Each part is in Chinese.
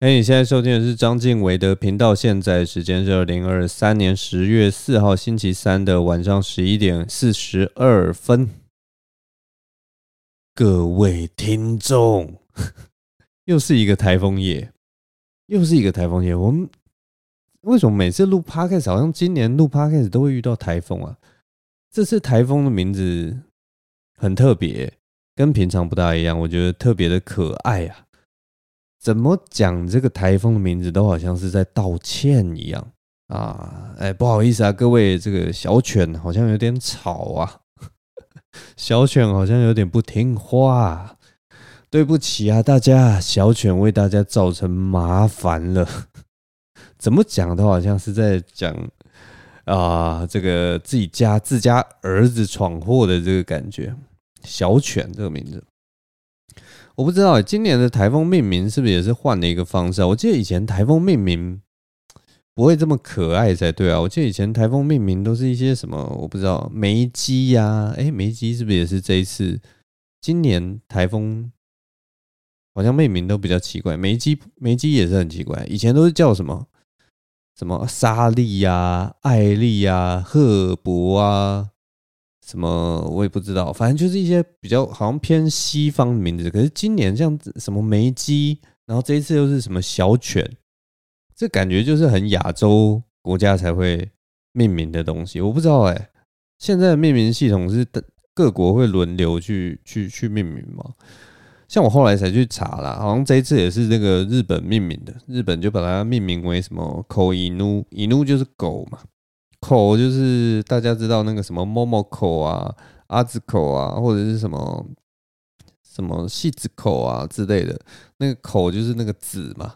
哎，你现在收听的是张晋唯的频道，现在时间是二零二三年十月四号星期三的晚上十一点四十二分。各位听众，又是一个台风夜，又是一个台风夜。我们为什么每次录 Podcast 好像今年录 Podcast 都会遇到台风啊？这次台风的名字很特别，跟平常不大一样，我觉得特别的可爱啊。怎么讲这个台风的名字都好像是在道歉一样啊！哎，不好意思啊，各位，这个小犬好像有点吵啊，小犬好像有点不听话，对不起啊，大家，小犬为大家造成麻烦了。怎么讲都好像是在讲啊，这个自己家自家儿子闯祸的这个感觉。小犬这个名字。我不知道今年的台风命名是不是也是换了一个方式啊？我记得以前台风命名不会这么可爱才对啊！我记得以前台风命名都是一些什么，我不知道梅基呀，哎，梅基是不是也是这一次？今年台风好像命名都比较奇怪，梅基梅基也是很奇怪，以前都是叫什么什么莎莉呀、艾莉呀、赫伯啊。什么我也不知道，反正就是一些比较好像偏西方的名字。可是今年像什么梅基，然后这一次又是什么小犬，这感觉就是很亚洲国家才会命名的东西。我不知道哎，现在的命名系统是各国会轮流去去去命名吗？像我后来才去查啦，好像这一次也是那个日本命名的，日本就把它命名为什么 Ko Inu Inu 就是狗嘛。口就是大家知道那个什么 Momoko 啊、阿子口啊，或者是什么什么细子口啊之类的，那个口就是那个子嘛。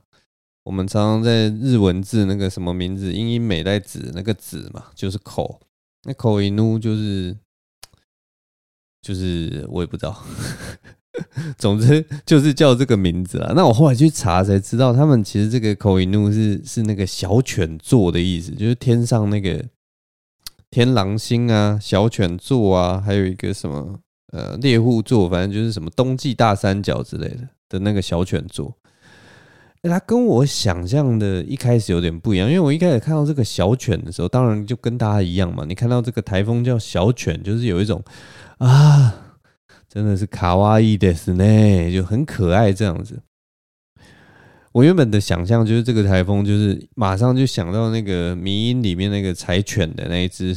我们常常在日文字那个什么名字，英英美代子那个子嘛，就是口。那口一怒就是就是我也不知道，总之就是叫这个名字啊。那我后来去查才知道，他们其实这个口音怒是是那个小犬座的意思，就是天上那个。天狼星啊，小犬座啊，还有一个什么呃猎户座，反正就是什么冬季大三角之类的的那个小犬座。欸，它跟我想象的一开始有点不一样，因为我一开始看到这个小犬的时候，当然就跟大家一样嘛。你看到这个台风叫小犬，就是有一种啊，真的是卡哇伊的是呢，就很可爱这样子。我原本的想象就是这个台风，就是马上就想到那个迷音里面那个柴犬的那一只，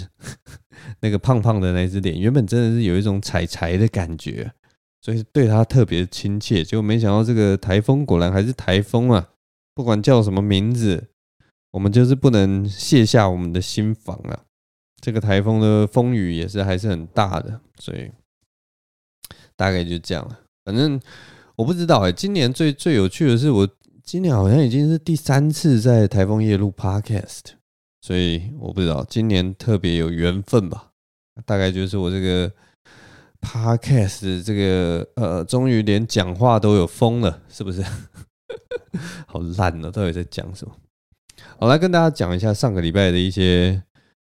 那个胖胖的那只脸，原本真的是有一种柴柴的感觉，所以对它特别亲切。结果没想到这个台风果然还是台风啊！不管叫什么名字，我们就是不能卸下我们的心防啊！这个台风的风雨也是还是很大的，所以大概就这样了。反正我不知道哎、今年最最有趣的是我。今年好像已经是第三次在台风夜录 Podcast，所以我不知道今年特别有缘分吧。大概就是我这个 Podcast 这个呃，终于连讲话都有风了，是不是？好烂哦，到底在讲什么？我来跟大家讲一下上个礼拜的一些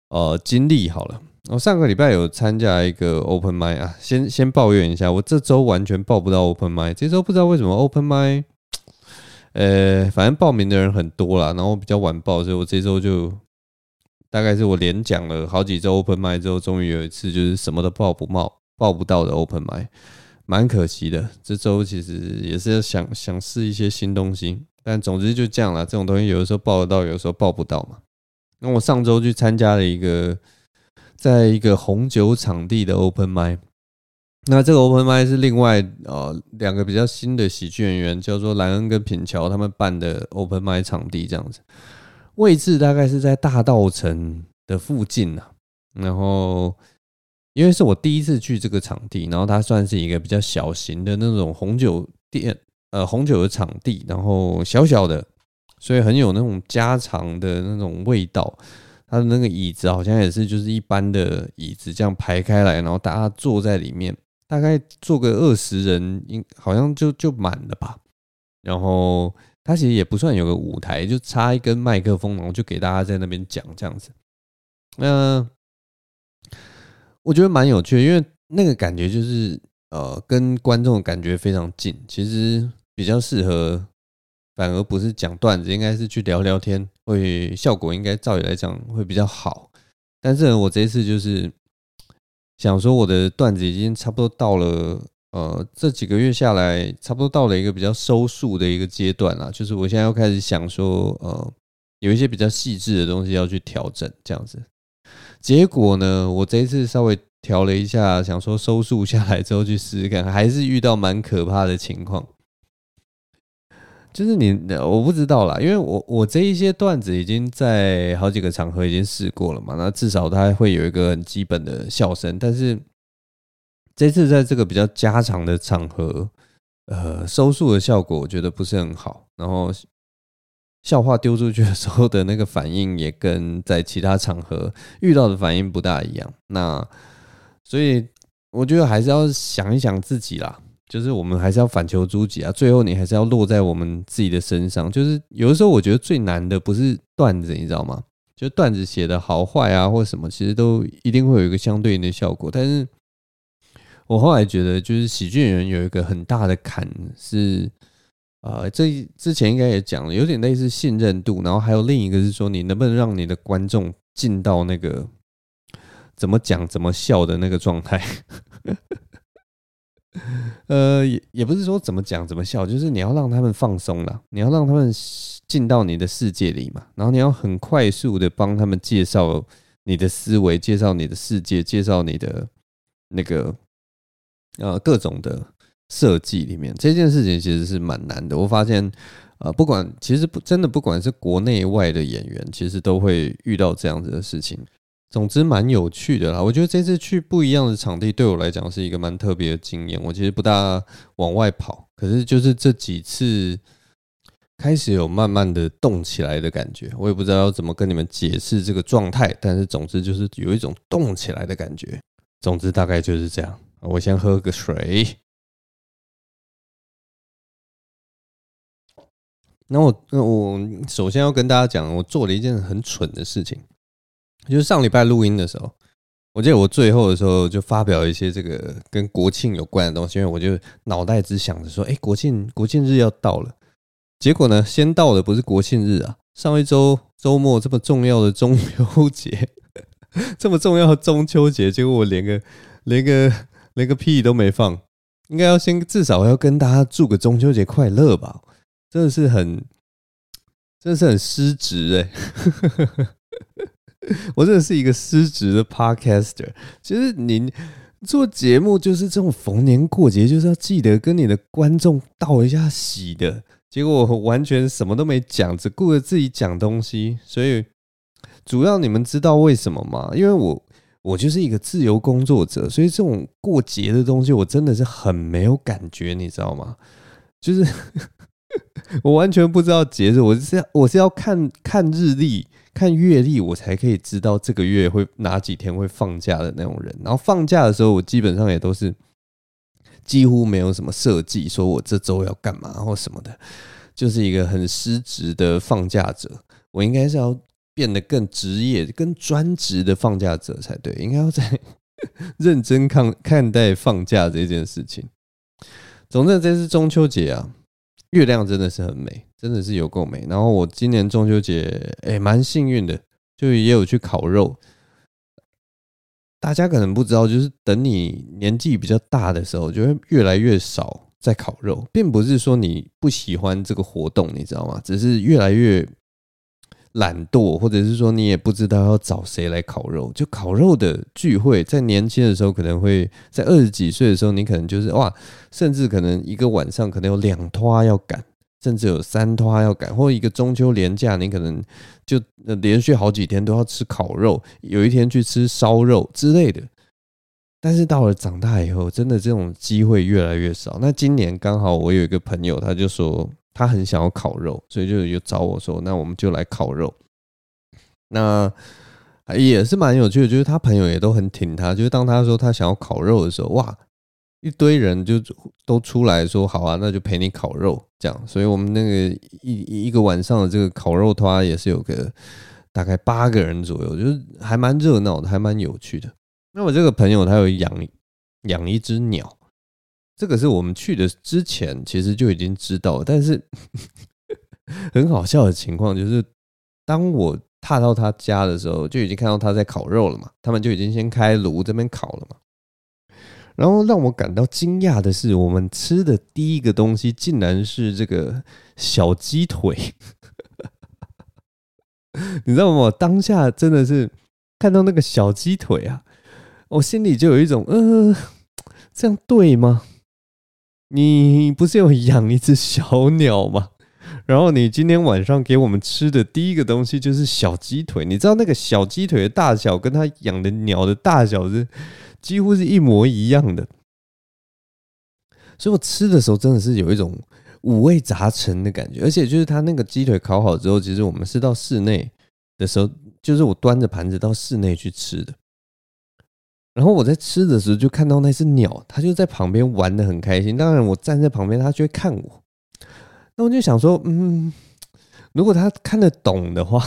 呃经历好了。我上个礼拜有参加一个 Open Mic 啊，先先抱怨一下，我这周完全报不到 Open Mic，这周不知道为什么 Open Mic。呃，反正报名的人很多啦，然后比较晚报，所以我这周就大概是我连讲了好几周 Open Mic 之后，终于有一次就是什么都报不冒报不到的 Open Mic，蛮可惜的。这周其实也是想想试一些新东西，但总之就这样啦。这种东西有的时候报得到，有的时候报不到嘛。那我上周去参加了一个在一个红酒场地的 Open Mic。那这个 Open Mic 是另外呃两个比较新的喜剧演员，叫做莱恩跟品乔他们办的 Open Mic 场地这样子，位置大概是在大稻城的附近呐。然后因为是我第一次去这个场地，然后它算是一个比较小型的那种红酒店，呃红酒的场地，然后小小的，所以很有那种家常的那种味道。它的那个椅子好像也是就是一般的椅子，这样排开来，然后大家坐在里面。大概坐个二十人，应好像就就满了吧。然后他其实也不算有个舞台，就插一根麦克风，然后就给大家在那边讲这样子。那我觉得蛮有趣的，因为那个感觉就是呃，跟观众感觉非常近，其实比较适合反而不是讲段子，应该是去聊聊天，会效果应该照理来讲会比较好。但是呢，我这一次就是想说，我的段子已经差不多到了，呃，这几个月下来，差不多到了一个比较收束的一个阶段啦。就是我现在要开始想说，呃，有一些比较细致的东西要去调整，这样子。结果呢，我这一次稍微调了一下，想说收束下来之后去试试看，还是遇到蛮可怕的情况。就是你，我不知道啦，因为我我这一些段子已经在好几个场合已经试过了嘛，那至少它会有一个很基本的笑声，但是这次在这个比较家常的场合，呃，收束的效果我觉得不是很好，然后笑话丢出去的时候的那个反应也跟在其他场合遇到的反应不大一样，那所以我觉得还是要想一想自己啦。就是我们还是要反求诸己啊，最后你还是要落在我们自己的身上。就是有的时候，我觉得最难的不是段子，你知道吗？就段子写的好坏啊，或什么，其实都一定会有一个相对应的效果。但是我后来觉得，就是喜剧演员有一个很大的坎是，呃，这之前应该也讲了，有点类似信任度，然后还有另一个是说，你能不能让你的观众进到那个怎么讲怎么笑的那个状态。呃，也也不是说怎么讲怎么笑，就是你要让他们放松了，你要让他们进到你的世界里嘛，然后你要很快速的帮他们介绍你的思维，介绍你的世界，介绍你的那个呃各种的设计里面，这件事情其实是蛮难的。我发现，呃，不管其实不真的不管是国内外的演员，其实都会遇到这样子的事情。总之蛮有趣的啦，我觉得这次去不一样的场地对我来讲是一个蛮特别的经验。我其实不大往外跑，可是就是这几次开始有慢慢的动起来的感觉。我也不知道要怎么跟你们解释这个状态，但是总之就是有一种动起来的感觉。总之大概就是这样。我先喝个水。那我那我首先要跟大家讲，我做了一件很蠢的事情。就是上礼拜录音的时候，我记得我最后的时候就发表一些这个跟国庆有关的东西，因为我就脑袋只想着说，哎，国庆国庆日要到了。结果呢，先到的不是国庆日啊，上一周周末这么重要的中秋节，这么重要的中秋节，结果我连个连个连个屁都没放，应该要先至少要跟大家祝个中秋节快乐吧，真的是很真的是很失职哎。我真的是一个失职的 podcaster。其实你做节目就是这种逢年过节，就是要记得跟你的观众道一下喜的。结果我完全什么都没讲，只顾着自己讲东西。所以主要你们知道为什么吗？因为我我就是一个自由工作者，所以这种过节的东西我真的是很没有感觉，你知道吗？就是 我完全不知道节日，我是要我是要看看日历。看月历，我才可以知道这个月会哪几天会放假的那种人。然后放假的时候，我基本上也都是几乎没有什么设计，说我这周要干嘛或什么的，就是一个很失职的放假者。我应该是要变得更职业、更专职的放假者才对，应该要在 认真看看待放假这件事情。总之，这次中秋节啊。月亮真的是很美，真的是有够美。然后我今年中秋节诶，蛮幸运的，就也有去烤肉。大家可能不知道，就是等你年纪比较大的时候，就会越来越少在烤肉，并不是说你不喜欢这个活动，你知道吗？只是越来越。懒惰，或者是说你也不知道要找谁来烤肉，就烤肉的聚会，在年轻的时候可能会在二十几岁的时候，你可能就是哇，甚至可能一个晚上可能有两拖要赶，甚至有三拖要赶，或一个中秋连假，你可能就连续好几天都要吃烤肉，有一天去吃烧肉之类的。但是到了长大以后，真的这种机会越来越少。那今年刚好我有一个朋友，他就说。他很想要烤肉，所以就有找我说：“那我们就来烤肉。”那也是蛮有趣的，就是他朋友也都很挺他。就是当他说他想要烤肉的时候，哇，一堆人就都出来说：“好啊，那就陪你烤肉。”这样，所以我们那个一一个晚上的这个烤肉团也是有个大概八个人左右，就是还蛮热闹的，还蛮有趣的。那我这个朋友他有养养一只鸟。这个是我们去的之前其实就已经知道，但是 很好笑的情况就是，当我踏到他家的时候，就已经看到他在烤肉了嘛。他们就已经先开炉这边烤了嘛。然后让我感到惊讶的是，我们吃的第一个东西竟然是这个小鸡腿。你知道吗？当下真的是看到那个小鸡腿啊，我心里就有一种，呃，这样对吗？你不是有养一只小鸟吗？然后你今天晚上给我们吃的第一个东西就是小鸡腿。你知道那个小鸡腿的大小跟它养的鸟的大小是几乎是一模一样的，所以我吃的时候真的是有一种。五味杂陈的感觉，而且就是他那个鸡腿烤好之后，其实我们是到室内的时候，就是我端着盘子到室内去吃的。然后我在吃的时候就看到那只鸟，它就在旁边玩得很开心。当然我站在旁边，它就会看我。那我就想说，嗯，如果它看得懂的话。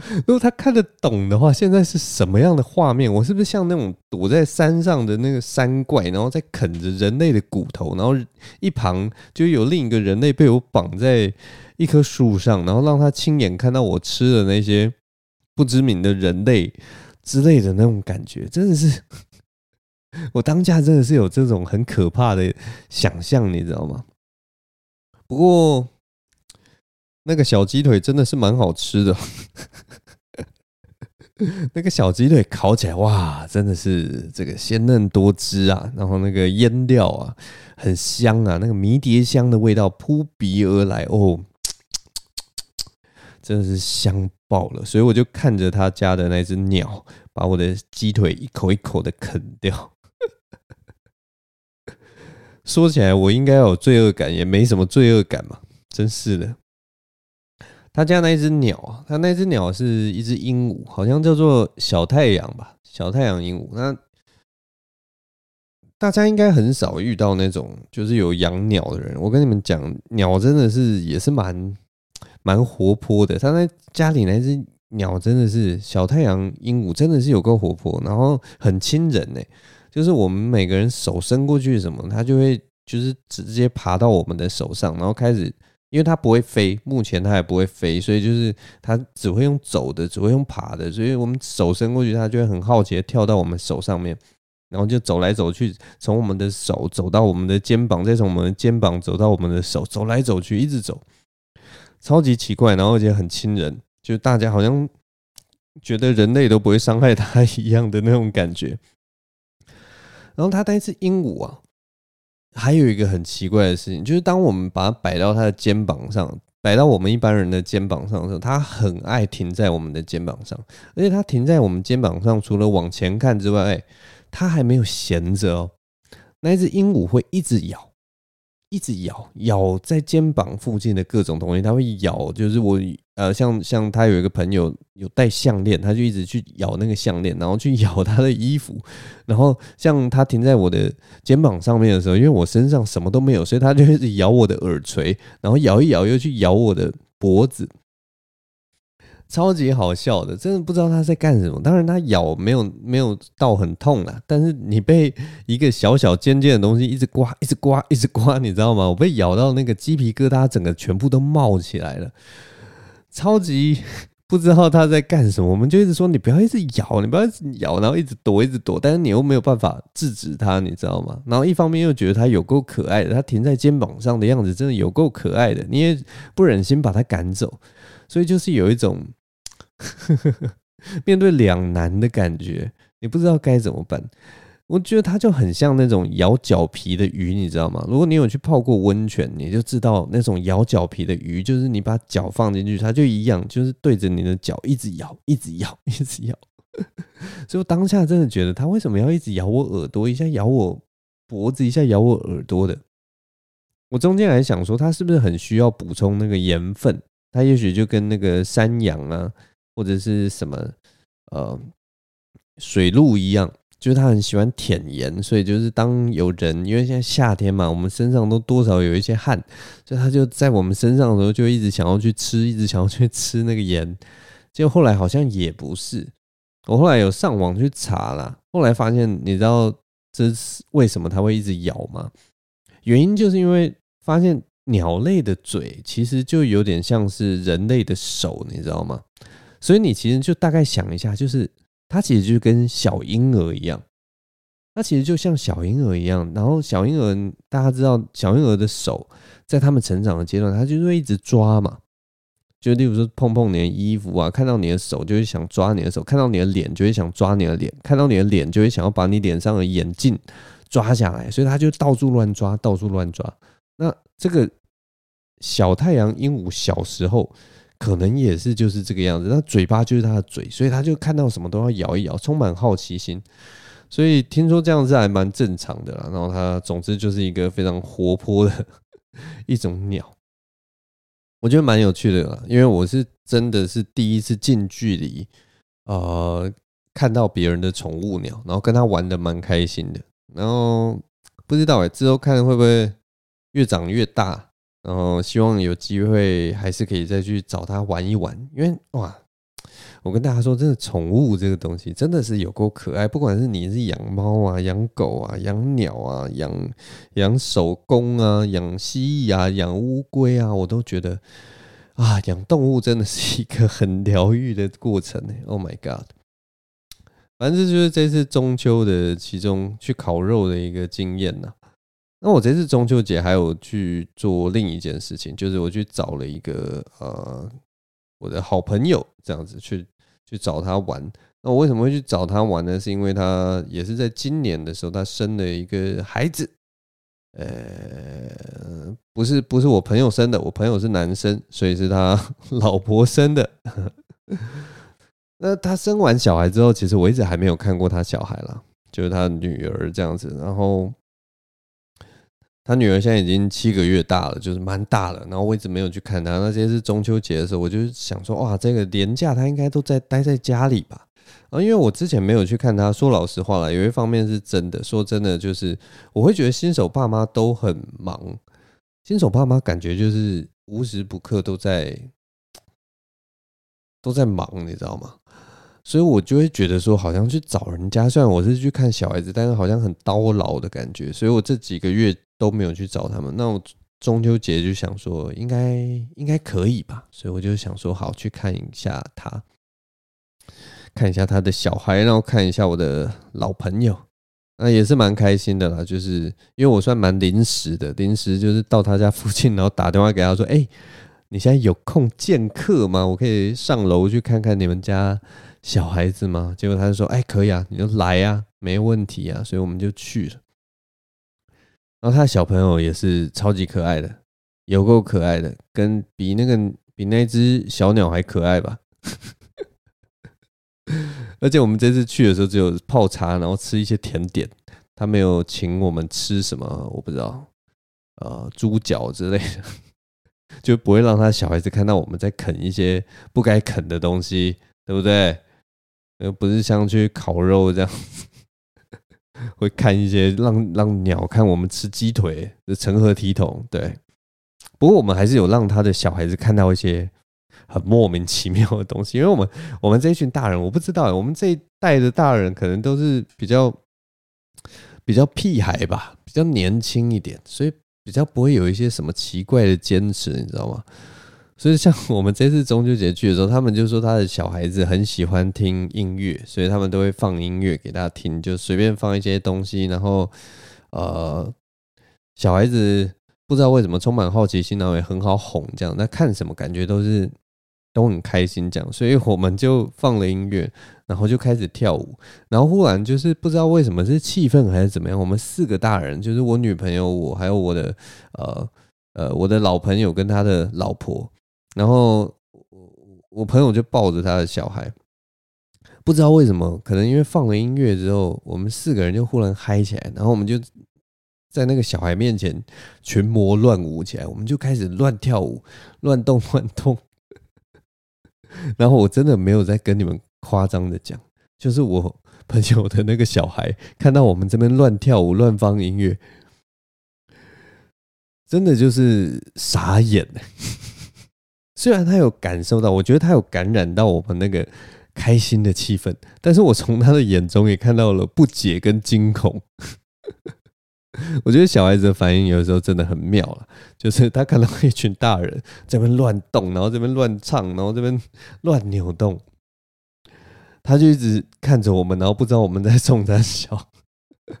如果他看得懂的话，现在是什么样的画面？我是不是像那种躲在山上的那个山怪，然后在啃着人类的骨头，然后一旁就有另一个人类被我绑在一棵树上，然后让他亲眼看到我吃的那些不知名的人类之类的那种感觉，真的是我当下真的是有这种很可怕的想象，你知道吗？不过。那个小鸡腿真的是蛮好吃的，那个小鸡腿烤起来哇，真的是这个鲜嫩多汁啊，然后那个腌料啊很香啊，那个迷迭香的味道扑鼻而来哦，真的是香爆了。所以我就看着他家的那只鸟，把我的鸡腿一口一口的啃掉。说起来我应该有罪恶感，也没什么罪恶感嘛，真是的。他家那只鸟啊，他那只鸟是一只鹦鹉，好像叫做小太阳吧，小太阳鹦鹉。那大家应该很少遇到那种就是有养鸟的人。我跟你们讲，鸟真的是也是蛮蛮活泼的。他在家里那只鸟真的是小太阳鹦鹉，真的是有够活泼，然后很亲人呢。就是我们每个人手伸过去什么，它就会就是直接爬到我们的手上，然后开始。因为它不会飞，目前它也不会飞，所以就是它只会用走的，只会用爬的，所以我们手伸过去，它就会很好奇的跳到我们手上面，然后就走来走去，从我们的手走到我们的肩膀，再从我们的肩膀走到我们的手，走来走去，一直走，超级奇怪，然后而且很亲人，就大家好像觉得人类都不会伤害它一样的那种感觉。然后它那只鹦鹉啊。还有一个很奇怪的事情，就是当我们把它摆到它的肩膀上，摆到我们一般人的肩膀上的时候，它很爱停在我们的肩膀上，而且它停在我们肩膀上，除了往前看之外，它还没有闲着哦。那只鹦鹉会一直咬。一直咬咬在肩膀附近的各种东西，它会咬，就是我呃，像像他有一个朋友有戴项链，他就一直去咬那个项链，然后去咬他的衣服，然后像他停在我的肩膀上面的时候，因为我身上什么都没有，所以他就一直咬我的耳垂，然后咬一咬又去咬我的脖子。超级好笑的，真的不知道他在干什么。当然，他咬没有没有到很痛啦，但是你被一个小小尖尖的东西一直刮，一直刮，一直刮，你知道吗？我被咬到那个鸡皮疙瘩，整个全部都冒起来了，超级不知道他在干什么。我们就一直说，你不要一直咬，你不要一直咬，然后一直躲，一直躲，但是你又没有办法制止他，你知道吗？然后一方面又觉得他有够可爱的，他停在肩膀上的样子真的有够可爱的，你也不忍心把它赶走，所以就是有一种。面对两难的感觉，你不知道该怎么办。我觉得它就很像那种咬脚皮的鱼，你知道吗？如果你有去泡过温泉，你就知道那种咬脚皮的鱼，就是你把脚放进去，它就一样，就是对着你的脚一直咬，一直咬，一直咬。所以我当下真的觉得，它为什么要一直咬我耳朵，一下咬我脖子，一下咬我耳朵的？我中间还想说，它是不是很需要补充那个盐分？它也许就跟那个山羊啊。或者是什么呃水鹿一样，就是它很喜欢舔盐，所以就是当有人因为现在夏天嘛，我们身上都多少有一些汗，所以它就在我们身上的时候，就一直想要去吃，一直想要去吃那个盐。结果后来好像也不是，我后来有上网去查了，后来发现你知道这是为什么它会一直咬吗？原因就是因为发现。鸟类的嘴其实就有点像是人类的手，你知道吗？所以你其实就大概想一下，就是它其实就跟小婴儿一样，它其实就像小婴儿一样。然后小婴儿大家知道，小婴儿的手在他们成长的阶段，他就会一直抓嘛。就例如说碰碰你的衣服啊，看到你的手就会想抓你的手，看到你的脸就会想抓你的脸，看到你的脸就会想要把你脸上的眼镜抓下来，所以他就到处乱抓，到处乱抓。那这个小太阳鹦鹉小时候可能也是就是这个样子，那嘴巴就是他的嘴，所以他就看到什么都要咬一咬，充满好奇心。所以听说这样子还蛮正常的啦。然后他总之就是一个非常活泼的 一种鸟。我觉得蛮有趣的啦，因为我是真的是第一次近距离，呃，看到别人的宠物鸟，然后跟他玩的蛮开心的。然后不知道哎，之后看会不会越长越大，然后希望有机会还是可以再去找他玩一玩，因为哇。我跟大家说，真的，宠物这个东西真的是有够可爱。不管是你是养猫啊、养狗啊、养鸟啊、养养手工啊、养蜥蜴啊、养乌龟啊，我都觉得啊，养动物真的是一个很疗愈的过程呢。Oh my god！反正这就是这次中秋的其中去烤肉的一个经验呐。那我这次中秋节还有去做另一件事情，就是我去找了一个呃。我的好朋友这样子去去找他玩，那我为什么会去找他玩呢？是因为他也是在今年的时候，他生了一个孩子，呃，不是不是我朋友生的，我朋友是男生，所以是他 老婆生的。那他生完小孩之后，其实我一直还没有看过他小孩啦，就是他女儿这样子，然后。他女儿现在已经七个月大了，就是蛮大了。然后我一直没有去看他。那些是中秋节的时候，我就想说，哇，这个连假他应该都在待在家里吧？啊，因为我之前没有去看他。说老实话啦，有一方面是真的，说真的，就是我会觉得新手爸妈都很忙。新手爸妈感觉就是无时不刻都在都在忙，你知道吗？所以我就会觉得说，好像去找人家，虽然我是去看小孩子，但是好像很叨劳的感觉。所以我这几个月。都没有去找他们，那我中秋节就想说，应该应该可以吧，所以我就想说，好去看一下他，看一下他的小孩，然后看一下我的老朋友，那也是蛮开心的啦。就是因为我算蛮临时的，临时就是到他家附近，然后打电话给他说：“哎，你现在有空见客吗？我可以上楼去看看你们家小孩子吗？”结果他就说：“哎，可以啊，你就来啊，没问题啊。”所以我们就去了。然后他的小朋友也是超级可爱的，有够可爱的，跟比那个比那只小鸟还可爱吧。而且我们这次去的时候只有泡茶，然后吃一些甜点，他没有请我们吃什么，我不知道，呃，猪脚之类的，就不会让他小孩子看到我们在啃一些不该啃的东西，对不对？又不是像去烤肉这样。会看一些让让鸟看我们吃鸡腿的成何体统？对，不过我们还是有让他的小孩子看到一些很莫名其妙的东西，因为我们我们这一群大人，我不知道，我们这一代的大人可能都是比较比较屁孩吧，比较年轻一点，所以比较不会有一些什么奇怪的坚持，你知道吗？所以像我们这次中秋节去的时候，他们就说他的小孩子很喜欢听音乐，所以他们都会放音乐给他听，就随便放一些东西，然后呃，小孩子不知道为什么充满好奇心，然后也很好哄，这样，那看什么感觉都是都很开心，这样，所以我们就放了音乐，然后就开始跳舞，然后忽然就是不知道为什么是气氛还是怎么样，我们四个大人，就是我女朋友我还有我的呃呃我的老朋友跟他的老婆。然后我我朋友就抱着他的小孩，不知道为什么，可能因为放了音乐之后，我们四个人就忽然嗨起来，然后我们就在那个小孩面前群魔乱舞起来，我们就开始乱跳舞、乱动、乱动。然后我真的没有在跟你们夸张的讲，就是我朋友的那个小孩看到我们这边乱跳舞、乱放音乐，真的就是傻眼。虽然他有感受到，我觉得他有感染到我们那个开心的气氛，但是我从他的眼中也看到了不解跟惊恐。我觉得小孩子的反应有的时候真的很妙了，就是他看到一群大人在那边乱动，然后这边乱唱，然后这边乱扭动，他就一直看着我们，然后不知道我们在冲他笑。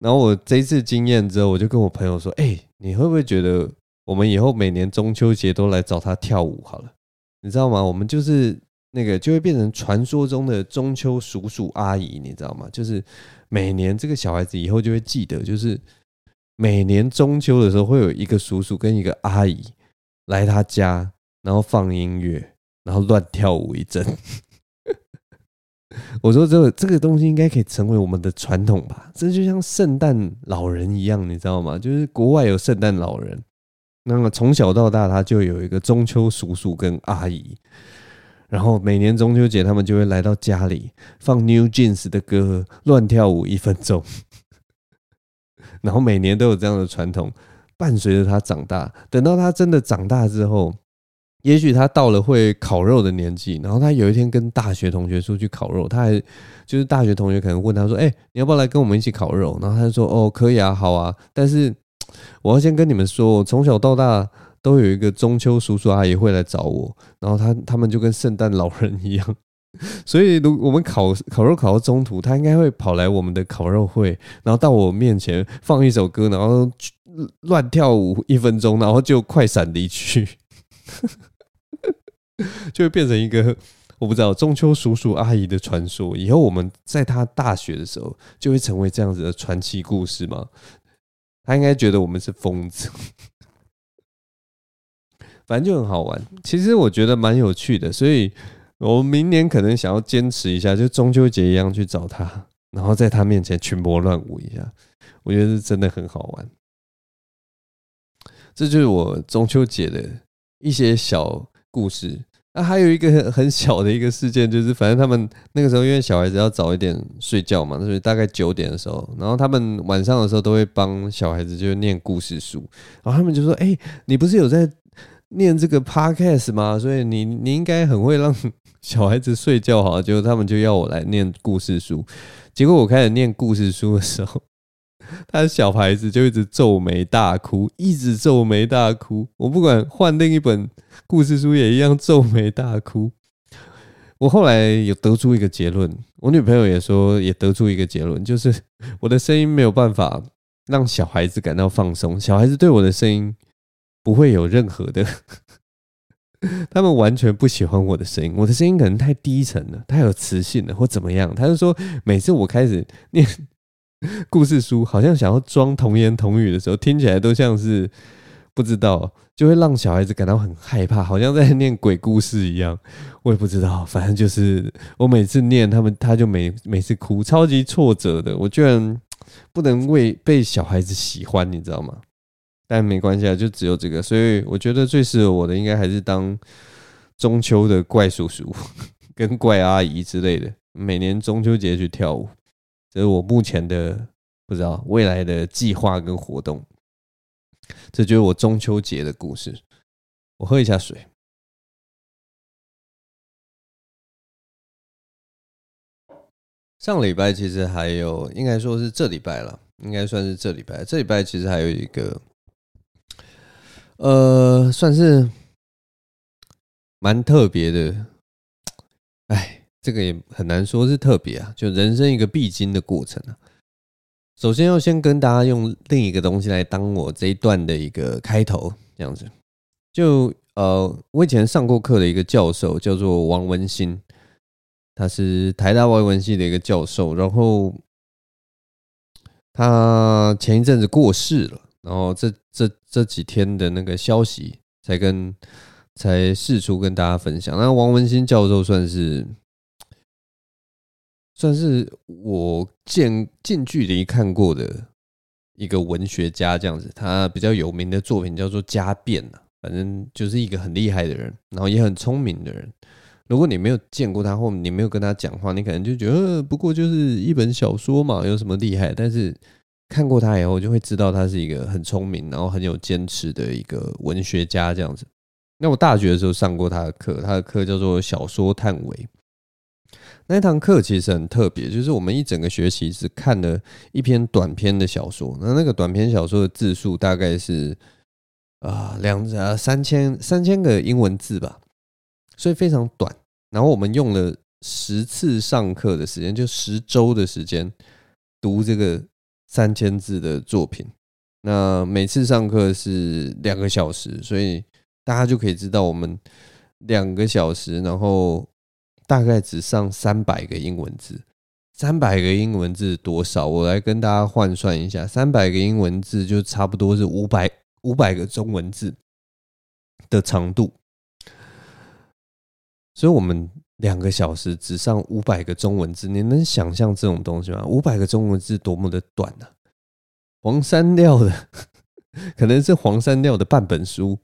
然后我这一次经验之后，我就跟我朋友说：“哎，你会不会觉得我们以后每年中秋节都来找他跳舞好了？你知道吗？我们就是。”那个就会变成传说中的中秋叔叔阿姨，你知道吗？就是每年这个小孩子以后就会记得，就是每年中秋的时候会有一个叔叔跟一个阿姨来他家，然后放音乐，然后乱跳舞一阵。我说这个这个东西应该可以成为我们的传统吧？这就像圣诞老人一样，你知道吗？就是国外有圣诞老人，那么从小到大他就有一个中秋叔叔跟阿姨。然后每年中秋节，他们就会来到家里放 New Jeans 的歌，乱跳舞一分钟。然后每年都有这样的传统，伴随着他长大。等到他真的长大之后，也许他到了会烤肉的年纪。然后他有一天跟大学同学出去烤肉，他还就是大学同学可能问他说：“哎，你要不要来跟我们一起烤肉？”然后他就说：“哦，可以啊，好啊。”但是我要先跟你们说，我从小到大。都有一个中秋叔叔阿姨会来找我，然后他他们就跟圣诞老人一样，所以如我们烤烤肉烤到中途，他应该会跑来我们的烤肉会，然后到我面前放一首歌，然后乱跳舞一分钟，然后就快闪离去，就会变成一个我不知道中秋叔叔阿姨的传说。以后我们在他大学的时候，就会成为这样子的传奇故事吗？他应该觉得我们是疯子。反正就很好玩，其实我觉得蛮有趣的，所以我明年可能想要坚持一下，就中秋节一样去找他，然后在他面前群魔乱舞一下，我觉得是真的很好玩。这就是我中秋节的一些小故事。那还有一个很小的一个事件，就是反正他们那个时候因为小孩子要早一点睡觉嘛，所以大概九点的时候，然后他们晚上的时候都会帮小孩子就念故事书，然后他们就说：“哎，你不是有在？”念这个 podcast 吗？所以你你应该很会让 小孩子睡觉哈，结果他们就要我来念故事书。结果我开始念故事书的时候，他的小孩子就一直皱眉大哭，一直皱眉大哭。我不管换另一本故事书也一样皱眉大哭。我后来有得出一个结论，我女朋友也说也得出一个结论，就是我的声音没有办法让小孩子感到放松，小孩子对我的声音。不会有任何的，他们完全不喜欢我的声音，我的声音可能太低沉了，太有磁性了，或怎么样。他就说，每次我开始念 故事书，好像想要装童言童语的时候，听起来都像是不知道，就会让小孩子感到很害怕，好像在念鬼故事一样。我也不知道，反正就是我每次念他们，他就每每次哭，超级挫折的。我居然不能为被小孩子喜欢，你知道吗？但没关系啊，就只有这个，所以我觉得最适合我的应该还是当中秋的怪叔叔跟怪阿姨之类的，每年中秋节去跳舞，这是我目前的不知道未来的计划跟活动。这就是我中秋节的故事。我喝一下水。上礼拜其实还有，应该说是这礼拜了，应该算是这礼拜。这礼拜其实还有一个。呃，算是蛮特别的，哎，这个也很难说是特别啊，就人生一个必经的过程啊。首先要先跟大家用另一个东西来当我这一段的一个开头，这样子。就呃，我以前上过课的一个教授叫做王文新，他是台大外文系的一个教授，然后他前一阵子过世了。然后这这这几天的那个消息才跟才试出跟大家分享。那王文新教授算是算是我近近距离看过的一个文学家，这样子。他比较有名的作品叫做《家变》啊，反正就是一个很厉害的人，然后也很聪明的人。如果你没有见过他，或你没有跟他讲话，你可能就觉得，不过就是一本小说嘛，有什么厉害？但是。看过他以后，就会知道他是一个很聪明，然后很有坚持的一个文学家这样子。那我大学的时候上过他的课，他的课叫做小说探维。那一堂课其实很特别，就是我们一整个学期只看了一篇短篇的小说，那那个短篇小说的字数大概是啊两啊三千三千个英文字吧，所以非常短。然后我们用了十次上课的时间，就十周的时间读这个三千字的作品。那每次上课是两个小时，所以大家就可以知道我们两个小时，然后。大概只上三百个英文字，三百个英文字多少？我来跟大家换算一下，三百个英文字就差不多是五百五百个中文字的长度。所以，我们两个小时只上五百个中文字，你能想象这种东西吗？五百个中文字多么的短呢？黄山料的，可能是黄山料的半本书，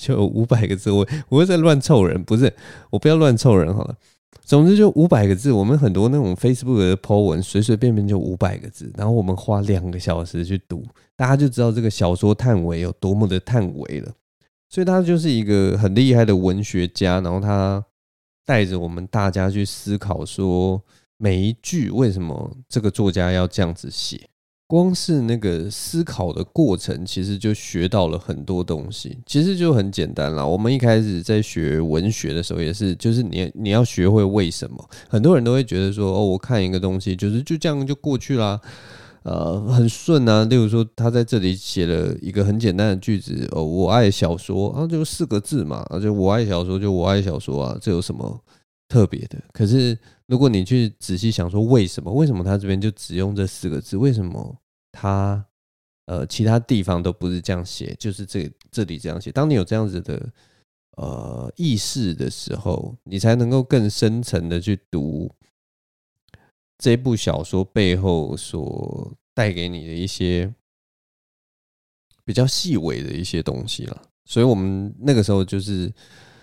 就有五百个字。我我会在乱凑人，不是，我不要乱凑人好了。总之就五百个字，我们很多那种 Facebook 的 po 文，随随便便就五百个字，然后我们花两个小时去读，大家就知道这个小说探维有多么的探维了。所以他就是一个很厉害的文学家，然后他带着我们大家去思考，说每一句为什么这个作家要这样子写。光是那个思考的过程，其实就学到了很多东西。其实就很简单啦。我们一开始在学文学的时候，也是，就是你你要学会为什么。很多人都会觉得说，哦，我看一个东西，就是就这样就过去啦，呃，很顺啊。例如说，他在这里写了一个很简单的句子，哦，我爱小说，啊，就四个字嘛，啊，就我爱小说，就我爱小说啊，这有什么特别的？可是如果你去仔细想说，为什么？为什么他这边就只用这四个字？为什么？他呃，其他地方都不是这样写，就是这这里这样写。当你有这样子的呃意识的时候，你才能够更深层的去读这部小说背后所带给你的一些比较细微的一些东西了。所以我们那个时候就是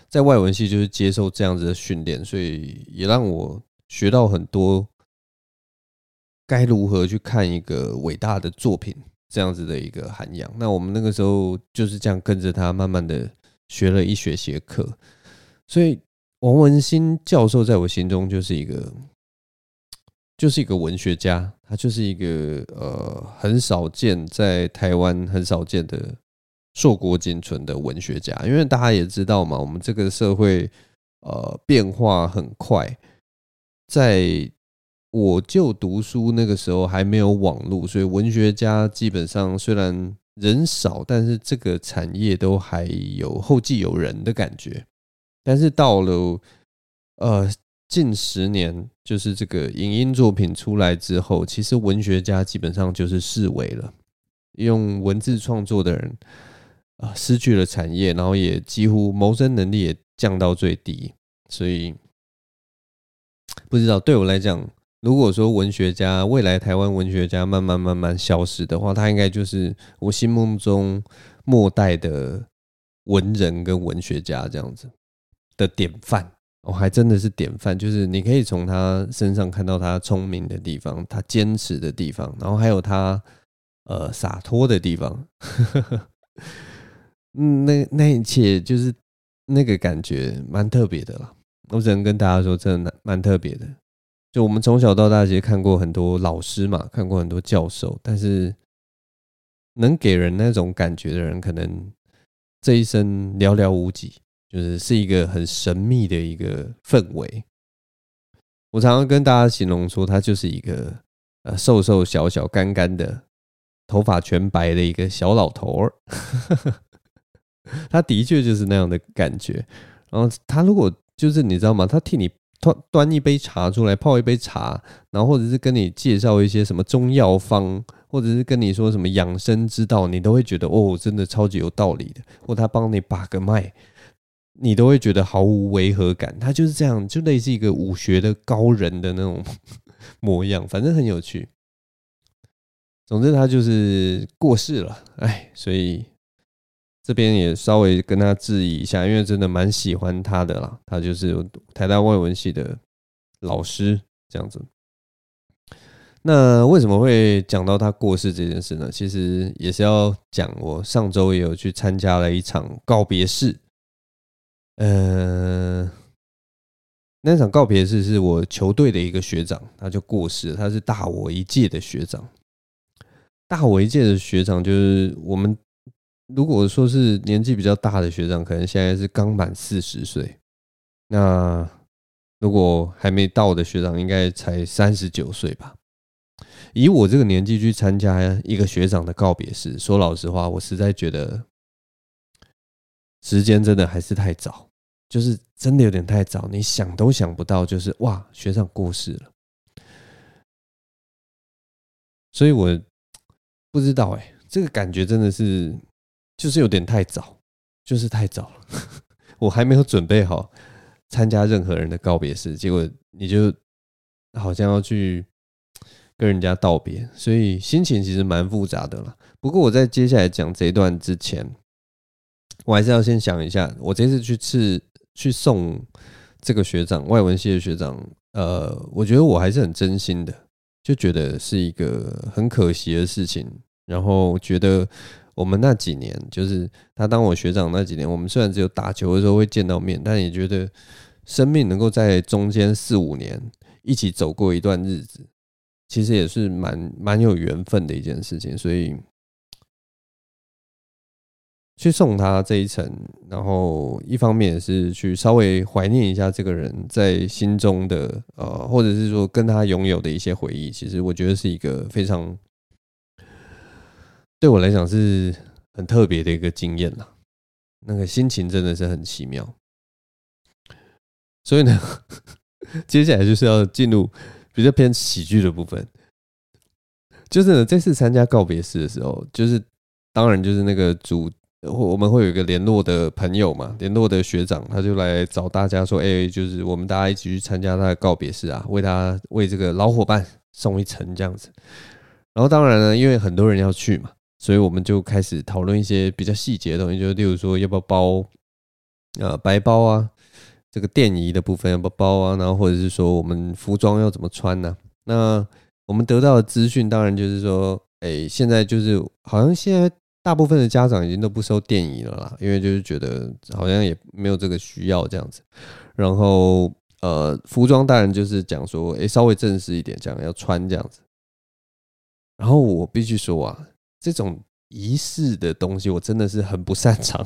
在外文系，就是接受这样子的训练，所以也让我学到很多。该如何去看一个伟大的作品，这样子的一个涵养。那我们那个时候就是这样跟着他，慢慢的学了一学些课。所以王文兴教授在我心中就是一个，就是一个文学家，他就是一个呃很少见在台湾很少见的硕果仅存的文学家。因为大家也知道嘛，我们这个社会呃变化很快，在。我就读书那个时候还没有网络，所以文学家基本上虽然人少，但是这个产业都还有后继有人的感觉。但是到了呃近十年，就是这个影音作品出来之后，其实文学家基本上就是式微了，用文字创作的人啊失去了产业，然后也几乎谋生能力也降到最低。所以不知道对我来讲。如果说文学家未来台湾文学家慢慢慢慢消失的话，他应该就是我心目中末代的文人跟文学家这样子的典范。我还真的是典范，就是你可以从他身上看到他聪明的地方，他坚持的地方，然后还有他呃洒脱的地方。嗯，那那一切就是那个感觉蛮特别的啦。我只能跟大家说，真的蛮特别的。就我们从小到大其实看过很多老师嘛，看过很多教授，但是能给人那种感觉的人，可能这一生寥寥无几。就是是一个很神秘的一个氛围。我常常跟大家形容说，他就是一个呃瘦瘦小小干干的，头发全白的一个小老头儿。他的确就是那样的感觉。然后他如果就是你知道吗？他替你。端端一杯茶出来，泡一杯茶，然后或者是跟你介绍一些什么中药方，或者是跟你说什么养生之道，你都会觉得哦，真的超级有道理的。或他帮你把个脉，你都会觉得毫无违和感。他就是这样，就类似一个武学的高人的那种 模样，反正很有趣。总之，他就是过世了，哎，所以。这边也稍微跟他致意一下，因为真的蛮喜欢他的啦。他就是台大外文系的老师，这样子。那为什么会讲到他过世这件事呢？其实也是要讲，我上周也有去参加了一场告别式。呃，那场告别式是我球队的一个学长，他就过世了，他是大我一届的学长。大我一届的学长就是我们，如果说是年纪比较大的学长，可能现在是刚满四十岁。那如果还没到的学长，应该才三十九岁吧。以我这个年纪去参加一个学长的告别式，说老实话，我实在觉得时间真的还是太早。就是真的有点太早，你想都想不到，就是哇，学长过世了，所以我不知道哎，这个感觉真的是就是有点太早，就是太早了，我还没有准备好参加任何人的告别式，结果你就好像要去跟人家道别，所以心情其实蛮复杂的了。不过我在接下来讲这一段之前，我还是要先想一下，我这次去吃。去送这个学长，外文系的学长，呃，我觉得我还是很真心的，就觉得是一个很可惜的事情。然后觉得我们那几年，就是他当我学长那几年，我们虽然只有打球的时候会见到面，但也觉得生命能够在中间四五年一起走过一段日子，其实也是蛮蛮有缘分的一件事情，所以。去送他这一程，然后一方面也是去稍微怀念一下这个人在心中的呃，或者是说跟他拥有的一些回忆。其实我觉得是一个非常对我来讲是很特别的一个经验了。那个心情真的是很奇妙。所以呢，接下来就是要进入比较偏喜剧的部分。就是呢，这次参加告别式的时候，就是当然就是那个主。我们会有一个联络的朋友嘛，联络的学长，他就来找大家说：“哎，就是我们大家一起去参加他的告别式啊，为他为这个老伙伴送一程这样子。”然后当然呢，因为很多人要去嘛，所以我们就开始讨论一些比较细节的东西，就例如说要不要包呃白包啊，这个电仪的部分要不要包啊，然后或者是说我们服装要怎么穿呢？那我们得到的资讯当然就是说，哎，现在就是好像现在。大部分的家长已经都不收电仪了啦，因为就是觉得好像也没有这个需要这样子。然后呃，服装当然就是讲说，诶，稍微正式一点，这样要穿这样子。然后我必须说啊，这种仪式的东西，我真的是很不擅长，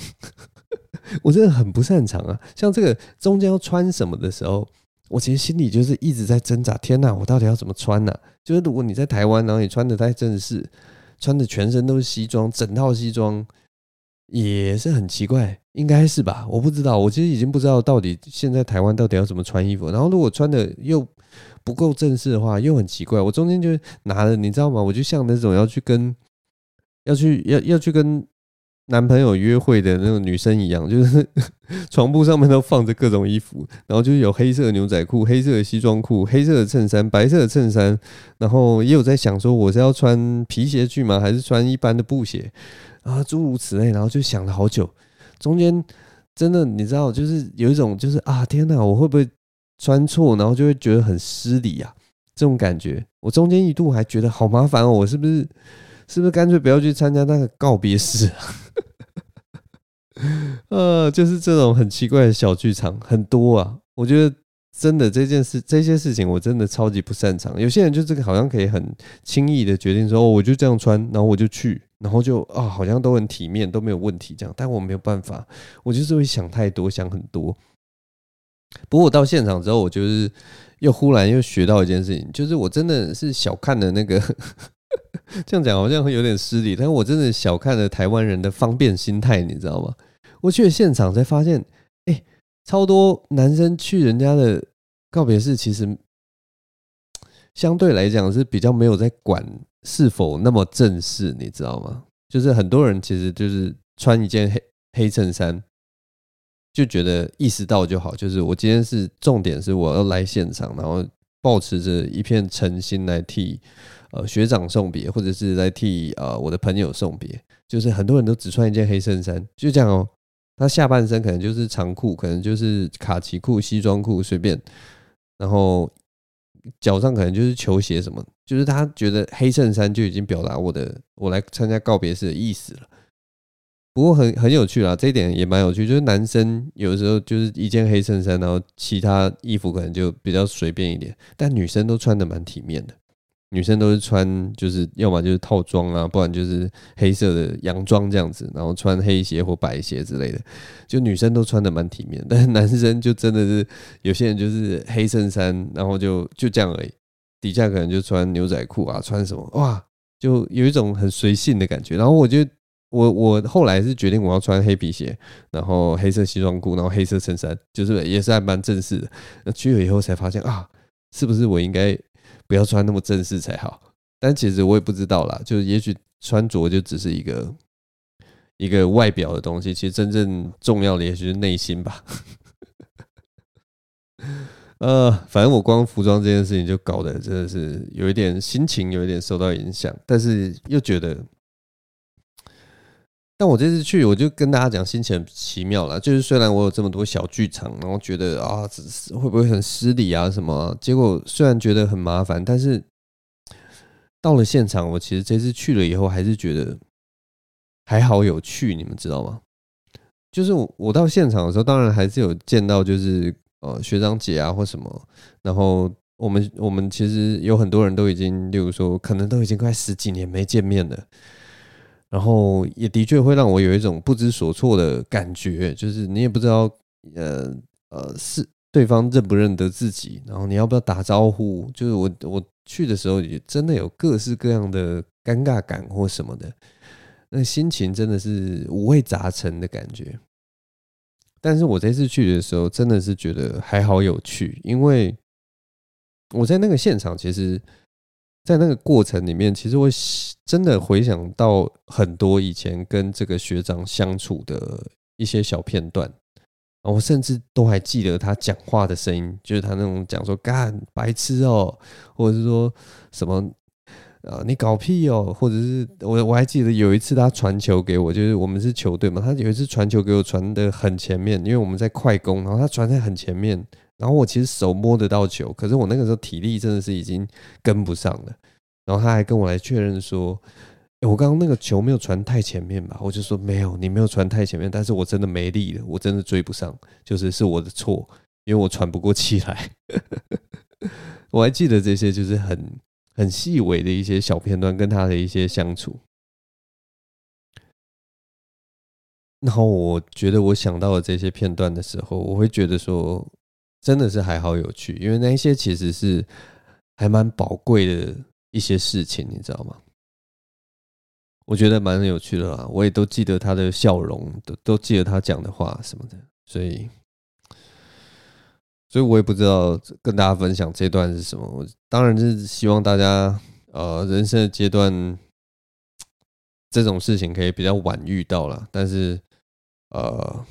我真的很不擅长啊。像这个中间要穿什么的时候，我其实心里就是一直在挣扎。天哪，我到底要怎么穿呢？就是如果你在台湾，然后你穿得太正式。穿的全身都是西装，整套西装也是很奇怪，应该是吧？我不知道，我其实已经不知道到底现在台湾到底要怎么穿衣服。然后如果穿的又不够正式的话，又很奇怪。我中间就拿了，你知道吗？我就像那种要去跟要去要要去跟。男朋友约会的那种女生一样，就是 床铺上面都放着各种衣服，然后就是有黑色的牛仔裤、黑色的西装裤、黑色的衬衫、白色的衬衫，然后也有在想说我是要穿皮鞋去吗，还是穿一般的布鞋啊，诸如此类，然后就想了好久，中间真的你知道，就是有一种就是啊天哪，我会不会穿错，然后就会觉得很失礼啊，这种感觉，我中间一度还觉得好麻烦哦，我是不是是不是干脆不要去参加那个告别式啊？呃，就是这种很奇怪的小剧场很多啊。我觉得真的这件事、这些事情，我真的超级不擅长。有些人就这个好像可以很轻易的决定说，我就这样穿，然后我就去，然后就啊，好像都很体面，都没有问题这样。但我没有办法，我就是会想太多，想很多。不过我到现场之后，我就是又忽然又学到一件事情，就是我真的是小看了那个。这样讲好像会有点失礼，但是我真的小看了台湾人的方便心态，你知道吗？我去了现场才发现，哎，超多男生去人家的告别式，其实相对来讲是比较没有在管是否那么正式，你知道吗？就是很多人其实就是穿一件黑黑衬衫，就觉得意识到就好，就是我今天是重点是我要来现场，然后抱持着一片诚心来替。呃，学长送别，或者是来替呃我的朋友送别，就是很多人都只穿一件黑衬衫，就这样哦。他下半身可能就是长裤，可能就是卡其裤、西装裤随便，然后脚上可能就是球鞋什么，就是他觉得黑衬衫就已经表达我的我来参加告别式的意思了。不过很很有趣啦，这一点也蛮有趣。就是男生有时候就是一件黑衬衫，然后其他衣服可能就比较随便一点，但女生都穿的蛮体面的。女生都是穿就是要么就是套装啊，不然就是黑色的洋装这样子，然后穿黑鞋或白鞋之类的。就女生都穿的蛮体面，但 是男生就真的是有些人就是黑衬衫，然后就就这样而已，底下可能就穿牛仔裤啊，穿什么哇，就有一种很随性的感觉。然后我就。我我后来是决定我要穿黑皮鞋，然后黑色西装裤，然后黑色衬衫，就是也是还蛮正式的。那去了以后才发现啊，是不是我应该不要穿那么正式才好？但其实我也不知道啦，就是也许穿着就只是一个一个外表的东西，其实真正重要的也许是内心吧。呃，反正我光服装这件事情就搞得真的是有一点心情有一点受到影响，但是又觉得。但我这次去，我就跟大家讲，心情很奇妙啦。就是虽然我有这么多小剧场，然后觉得啊，会不会很失礼啊什么？结果虽然觉得很麻烦，但是到了现场，我其实这次去了以后，还是觉得还好有趣。你们知道吗？就是我我到现场的时候，当然还是有见到，就是呃学长姐啊或什么。然后我们我们其实有很多人都已经，例如说，可能都已经快十几年没见面了。然后也的确会让我有一种不知所措的感觉，就是你也不知道，呃呃，是对方认不认得自己，然后你要不要打招呼？就是我我去的时候也真的有各式各样的尴尬感或什么的，那心情真的是五味杂陈的感觉。但是我这次去的时候真的是觉得还好有趣，因为我在那个现场其实。在那个过程里面，其实我真的回想到很多以前跟这个学长相处的一些小片段，我甚至都还记得他讲话的声音，就是他那种讲说“干白痴哦”，或者是说什么“啊你搞屁哦”，或者是我我还记得有一次他传球给我，就是我们是球队嘛，他有一次传球给我传得很前面，因为我们在快攻，然后他传在很前面。然后我其实手摸得到球，可是我那个时候体力真的是已经跟不上了。然后他还跟我来确认说：“我刚刚那个球没有传太前面吧？”我就说：“没有，你没有传太前面，但是我真的没力了，我真的追不上，就是是我的错，因为我喘不过气来。”我还记得这些，就是很很细微的一些小片段，跟他的一些相处。然后我觉得，我想到了这些片段的时候，我会觉得说。真的是还好有趣，因为那些其实是还蛮宝贵的一些事情，你知道吗？我觉得蛮有趣的啦，我也都记得他的笑容，都都记得他讲的话什么的，所以，所以我也不知道跟大家分享这段是什么。我当然是希望大家呃人生的阶段这种事情可以比较晚遇到了，但是呃。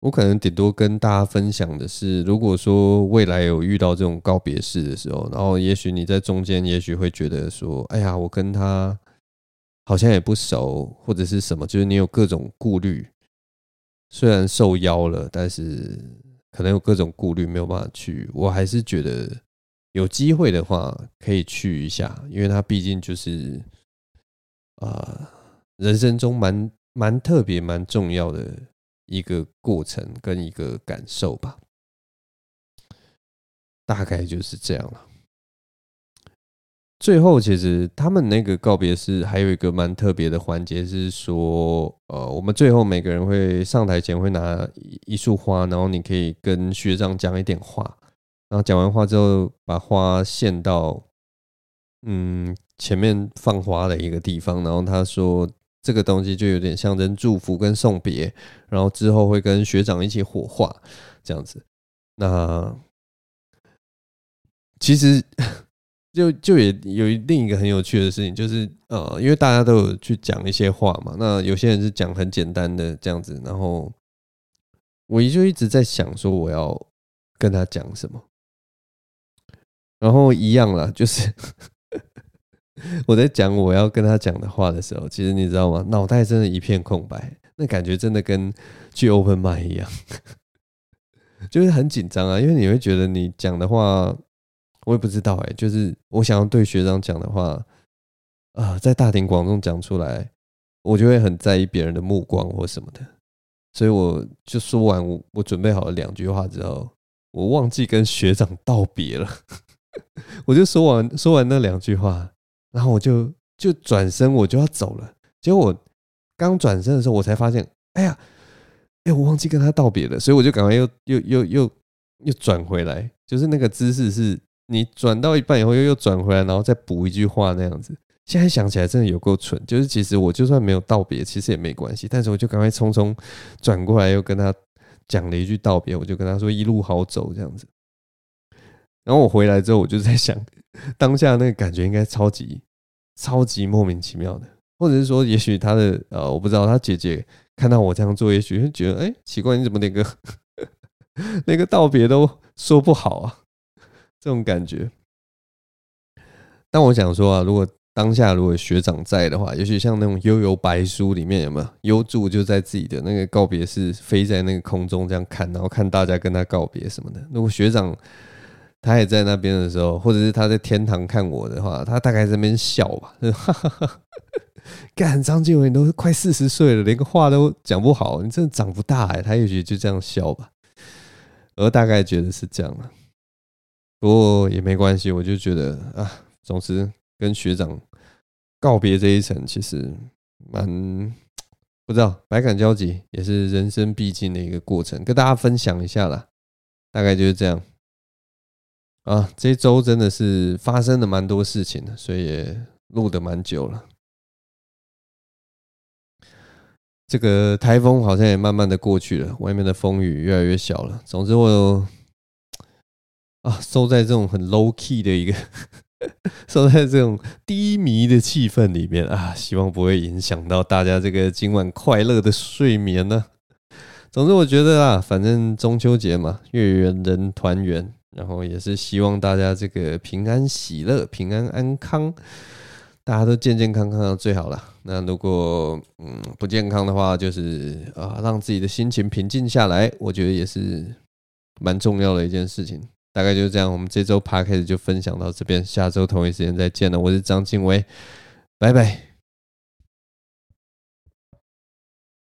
我可能顶多跟大家分享的是，如果说未来有遇到这种告别式的时候，然后也许你在中间，也许会觉得说，哎呀，我跟他好像也不熟，或者是什么，就是你有各种顾虑。虽然受邀了，但是可能有各种顾虑，没有办法去。我还是觉得有机会的话，可以去一下，因为他毕竟就是啊，人生中蛮蛮特别、蛮重要的。一个过程跟一个感受吧，大概就是这样了。最后，其实他们那个告别式还有一个蛮特别的环节，是说，呃，我们最后每个人会上台前会拿一束花，然后你可以跟学长讲一点话，然后讲完话之后，把花献到嗯前面放花的一个地方，然后他说。这个东西就有点象征祝福跟送别，然后之后会跟学长一起火化这样子。那其实 就就也有另一个很有趣的事情，就是呃，因为大家都有去讲一些话嘛，那有些人是讲很简单的这样子，然后我就一直在想说我要跟他讲什么，然后一样啦，就是。我在讲我要跟他讲的话的时候，其实你知道吗？脑袋真的一片空白，那感觉真的跟去 open mic 一样，就是很紧张啊。因为你会觉得你讲的话，我也不知道哎、就是我想要对学长讲的话，啊、在大庭广众讲出来，我就会很在意别人的目光或什么的。所以我就说完我准备好了两句话之后，我忘记跟学长道别了。我就说完说完那两句话，然后我就就转身我就要走了。结果我刚转身的时候，我才发现，哎呀，哎，我忘记跟他道别了。所以我就赶快又又又又又转回来，就是那个姿势是，你转到一半以后又又转回来，然后再补一句话那样子。现在想起来真的有够蠢，就是其实我就算没有道别，其实也没关系。但是我就赶快匆匆转过来，又跟他讲了一句道别，我就跟他说一路好走这样子。然后我回来之后，我就在想，当下那个感觉应该超级超级莫名其妙的，或者是说，也许他的呃，我不知道，他姐姐看到我这样做，也许会觉得，哎，奇怪，你怎么连个 连个道别都说不好啊？这种感觉。但我想说啊，如果当下如果学长在的话，也许像那种幽游白书里面有没有幽助就在自己的那个告别式飞在那个空中这样看，然后看大家跟他告别什么的。如果学长。他也在那边的时候，或者是他在天堂看我的话，他大概在那边笑吧。哈哈哈，干张建伟，你都快四十岁了，连个话都讲不好，你真的长不大哎。他也许就这样笑吧，而大概觉得是这样了。不过也没关系，我就觉得啊，总之跟学长告别这一层，其实蛮不知道百感交集，也是人生必经的一个过程，跟大家分享一下啦。大概就是这样。啊，这周真的是发生了蛮多事情的，所以也录得蛮久了。这个台风好像也慢慢的过去了，外面的风雨越来越小了。总之，我啊，收在这种很 low key 的一个，收在这种低迷的气氛里面啊，希望不会影响到大家这个今晚快乐的睡眠呢。总之，我觉得啊，反正中秋节嘛，月圆人团圆。然后也是希望大家这个平安喜乐、平安安康，大家都健健康康的最好了。那如果嗯不健康的话，就是啊让自己的心情平静下来，我觉得也是蛮重要的一件事情。大概就是这样，我们这周 p 开始就分享到这边，下周同一时间再见了。我是张晋唯，拜拜。